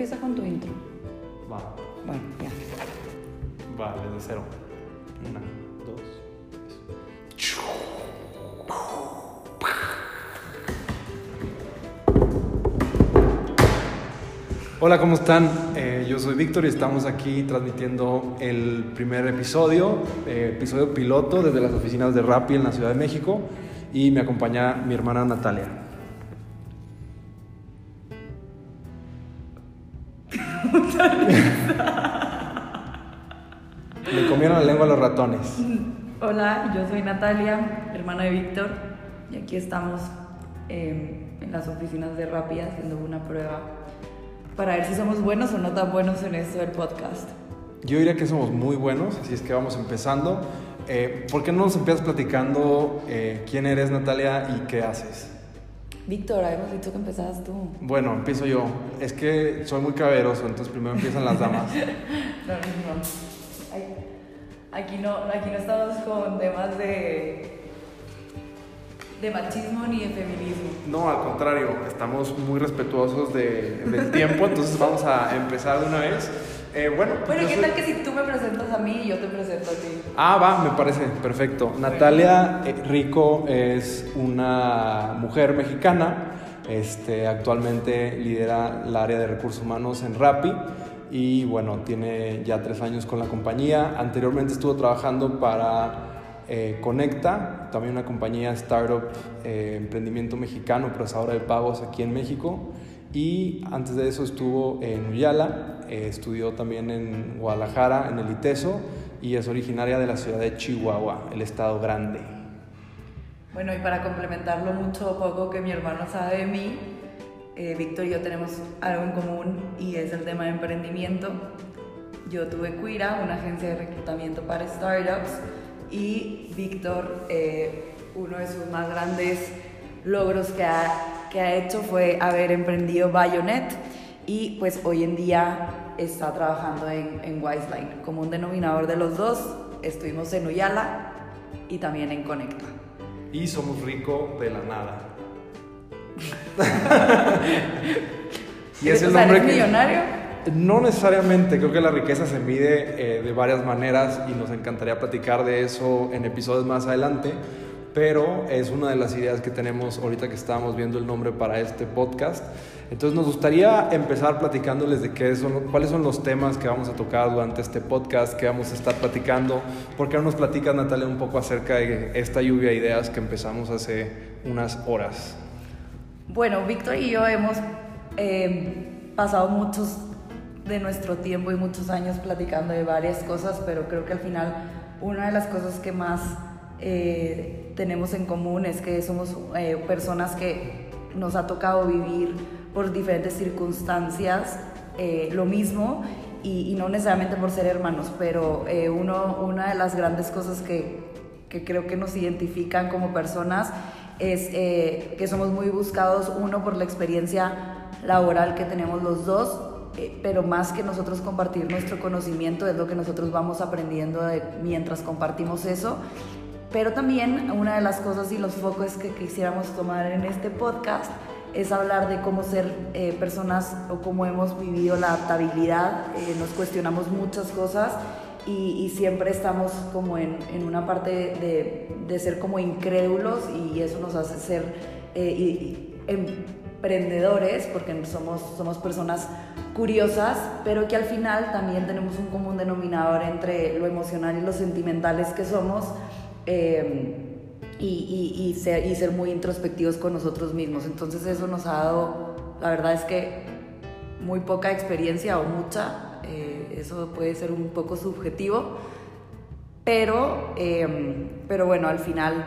Empiezas con tu intro. Va, Bueno, ya. va, desde cero. Una, dos. Hola, ¿cómo están? Eh, yo soy Víctor y estamos aquí transmitiendo el primer episodio, eh, episodio piloto desde las oficinas de Rappi en la Ciudad de México y me acompaña mi hermana Natalia. Comieron la lengua los ratones. Hola, yo soy Natalia, hermana de Víctor, y aquí estamos eh, en las oficinas de Rappi haciendo una prueba para ver si somos buenos o no tan buenos en esto del podcast. Yo diría que somos muy buenos, así es que vamos empezando. Eh, ¿Por qué no nos empiezas platicando eh, quién eres, Natalia, y qué haces? Víctor, habíamos dicho que empezabas tú. Bueno, empiezo yo. Es que soy muy caberoso, entonces primero empiezan las damas. No, no, no. Ay, Aquí no, aquí no estamos con temas de, de machismo ni de feminismo. No, al contrario, estamos muy respetuosos de- del tiempo, entonces vamos a empezar de una vez. Eh, bueno, Bueno, yo ¿qué soy- tal que si tú me presentas a mí y yo te presento a ti? Ah, va, me parece perfecto. Natalia eh, Rico es una mujer mexicana. Este, actualmente lidera el área de recursos humanos en Rappi y bueno, tiene ya tres años con la compañía. Anteriormente estuvo trabajando para eh, Conecta, también una compañía startup, eh, emprendimiento mexicano, procesadora de pagos aquí en México. Y antes de eso estuvo en Uyala, eh, estudió también en Guadalajara, en el ITESO, y es originaria de la ciudad de Chihuahua, el estado grande. Bueno, y para complementar lo mucho o poco que mi hermano sabe de mí, eh, Víctor y yo tenemos algo en común y es el tema de emprendimiento. Yo tuve Cuira, una agencia de reclutamiento para startups, y Víctor, eh, uno de sus más grandes logros que ha, que ha hecho fue haber emprendido Bayonet y pues hoy en día está trabajando en, en Wiseline. Como un denominador de los dos, estuvimos en Uyala y también en Conecta. Y somos rico de la nada. y es el nombre ¿eres que... millonario? No necesariamente, creo que la riqueza se mide eh, de varias maneras y nos encantaría platicar de eso en episodios más adelante, pero es una de las ideas que tenemos ahorita que estábamos viendo el nombre para este podcast. Entonces nos gustaría empezar platicándoles de qué son, cuáles son los temas que vamos a tocar durante este podcast, que vamos a estar platicando. ¿Por qué no nos platicas, Natalia, un poco acerca de esta lluvia de ideas que empezamos hace unas horas? Bueno, Víctor y yo hemos eh, pasado muchos de nuestro tiempo y muchos años platicando de varias cosas, pero creo que al final una de las cosas que más eh, tenemos en común es que somos eh, personas que nos ha tocado vivir por diferentes circunstancias lo mismo y, y no necesariamente por ser hermanos, pero uno, una de las grandes cosas que, que creo que nos identifican como personas es eh, que somos muy buscados, uno por la experiencia laboral que tenemos los dos, eh, pero más que nosotros compartir nuestro conocimiento es lo que nosotros vamos aprendiendo mientras compartimos eso. Pero también una de las cosas y los focos que quisiéramos tomar en este podcast es hablar de cómo ser eh, personas o cómo hemos vivido la adaptabilidad. Nos cuestionamos muchas cosas y, y siempre estamos como en, en una parte de, de ser como incrédulos y eso nos hace ser eh, y- y emprendedores porque somos, somos personas curiosas, pero que al final también tenemos un común denominador entre lo emocional y lo sentimentales que somos. eh, y, y- y ser, y ser muy introspectivos con nosotros mismos. Entonces eso nos ha dado, la verdad es que muy poca experiencia o mucha, eh, eso puede ser un poco subjetivo, pero, eh, pero bueno, al final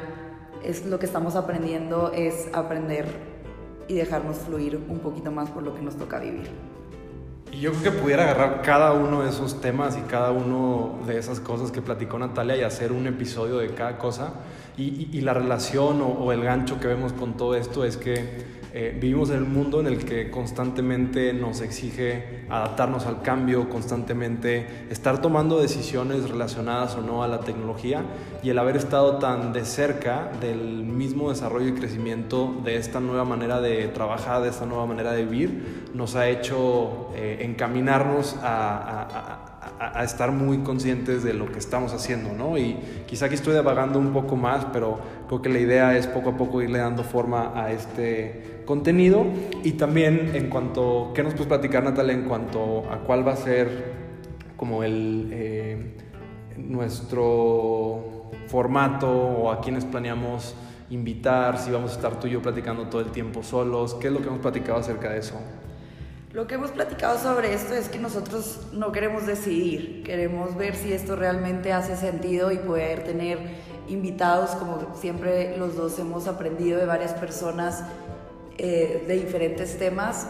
es lo que estamos aprendiendo es aprender y dejarnos fluir un poquito más por lo que nos toca vivir. Y yo creo que pudiera agarrar cada uno de esos temas y cada uno de esas cosas que platicó Natalia y hacer un episodio de cada cosa. Y, la relación o, el gancho que vemos con todo esto es que eh, vivimos en un mundo en el que constantemente nos exige adaptarnos al cambio, constantemente estar tomando decisiones relacionadas o no a la tecnología y el haber estado tan de cerca del mismo desarrollo y crecimiento de esta nueva manera de trabajar, de esta nueva manera de vivir, nos ha hecho eh, encaminarnos a a, estar muy conscientes de lo que estamos haciendo, ¿no? Y quizá aquí estoy devagando un poco más, pero creo que la idea es poco a poco irle dando forma a este contenido. Y también en cuanto, ¿qué nos puedes platicar, Natalia, en cuanto a cuál va a ser como el, eh, nuestro formato o a quienes planeamos invitar, si vamos a estar tú y yo platicando todo el tiempo solos, qué es lo que hemos platicado acerca de eso? Lo que hemos platicado sobre esto es que nosotros no queremos decidir, queremos ver si esto realmente hace sentido y poder tener invitados, como siempre los dos hemos aprendido de varias personas eh, de diferentes temas,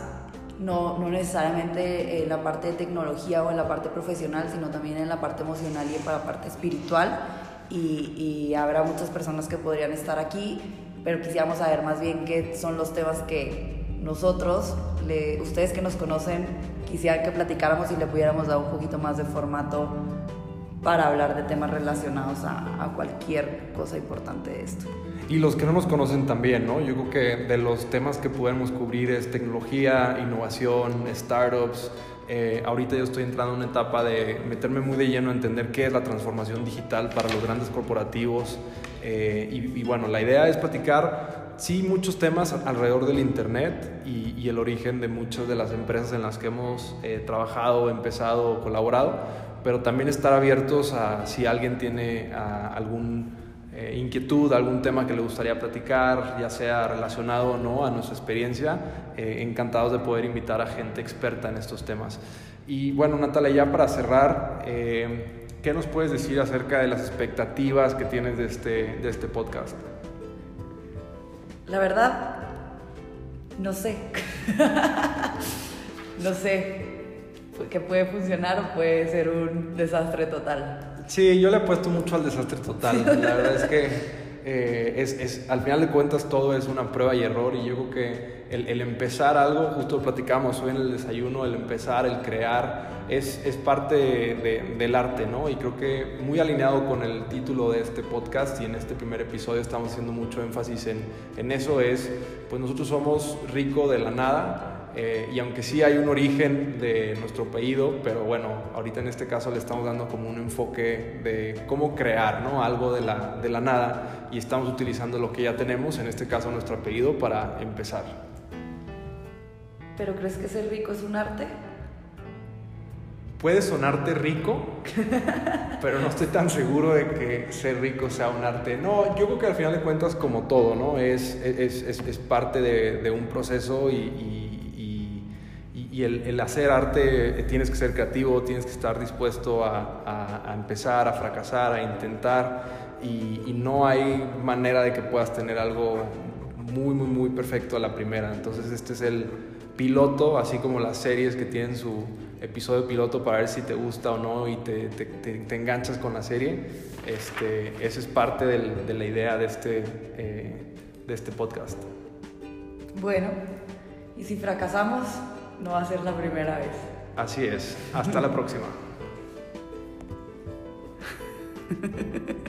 no, no necesariamente en la parte de tecnología o en la parte profesional, sino también en la parte emocional y en la parte espiritual. Y, y habrá muchas personas que podrían estar aquí, pero quisiéramos saber más bien qué son los temas que nosotros, ustedes que nos conocen, quisieran que platicáramos y le pudiéramos dar un poquito más de formato para hablar de temas relacionados a, cualquier cosa importante de esto. Y los que no nos conocen también, ¿no? Yo creo que de los temas que podemos cubrir es tecnología, innovación, startups. Eh, ahorita yo estoy entrando en una etapa de meterme muy de lleno a entender qué es la transformación digital para los grandes corporativos. Eh, y, y, bueno, la idea es platicar sí muchos temas alrededor del Internet y, el origen de muchas de las empresas en las que hemos eh, trabajado, empezado o colaborado, pero también estar abiertos a si alguien tiene alguna eh, inquietud, algún tema que le gustaría platicar, ya sea relacionado o no a nuestra experiencia, eh, encantados de poder invitar a gente experta en estos temas. Y bueno, Natalia, ya para cerrar, ¿qué nos puedes decir acerca de las expectativas que tienes de este, de este podcast? La verdad, no sé. no sé que puede funcionar o puede ser un desastre total. Sí, yo le he puesto mucho al desastre total. La verdad es que eh, es, es, al final de cuentas todo es una prueba y error y yo creo que el, empezar algo, justo platicamos hoy en el desayuno, el empezar, el crear, es, es parte de, del arte, ¿no? Y creo que muy alineado con el título de este podcast y en este primer episodio estamos haciendo mucho énfasis en, en eso, es, pues nosotros somos rico de la nada, eh, y aunque sí hay un origen de nuestro apellido, pero bueno, ahorita en este caso le estamos dando como un enfoque de cómo crear ¿no? algo de la, de la nada y estamos utilizando lo que ya tenemos, en este caso nuestro apellido, para empezar. ¿Pero crees que ser rico es un arte? Puede sonarte rico, pero no estoy tan seguro de que ser rico sea un arte. No, yo creo que al final de cuentas, como todo, ¿no? Es, es, es, es parte de, de, un proceso y y el, hacer arte eh, tienes que ser creativo, tienes que estar dispuesto a, empezar, a fracasar, a intentar y, no hay manera de que puedas tener algo muy, muy, muy perfecto a la primera. Entonces este es el piloto, así como las series que tienen su episodio piloto para ver si te gusta o no y te, te, enganchas con la serie. Este, esa es parte de la idea de este, eh, de este podcast. Bueno, y si fracasamos, no va a ser la primera vez. Así es. Hasta la próxima.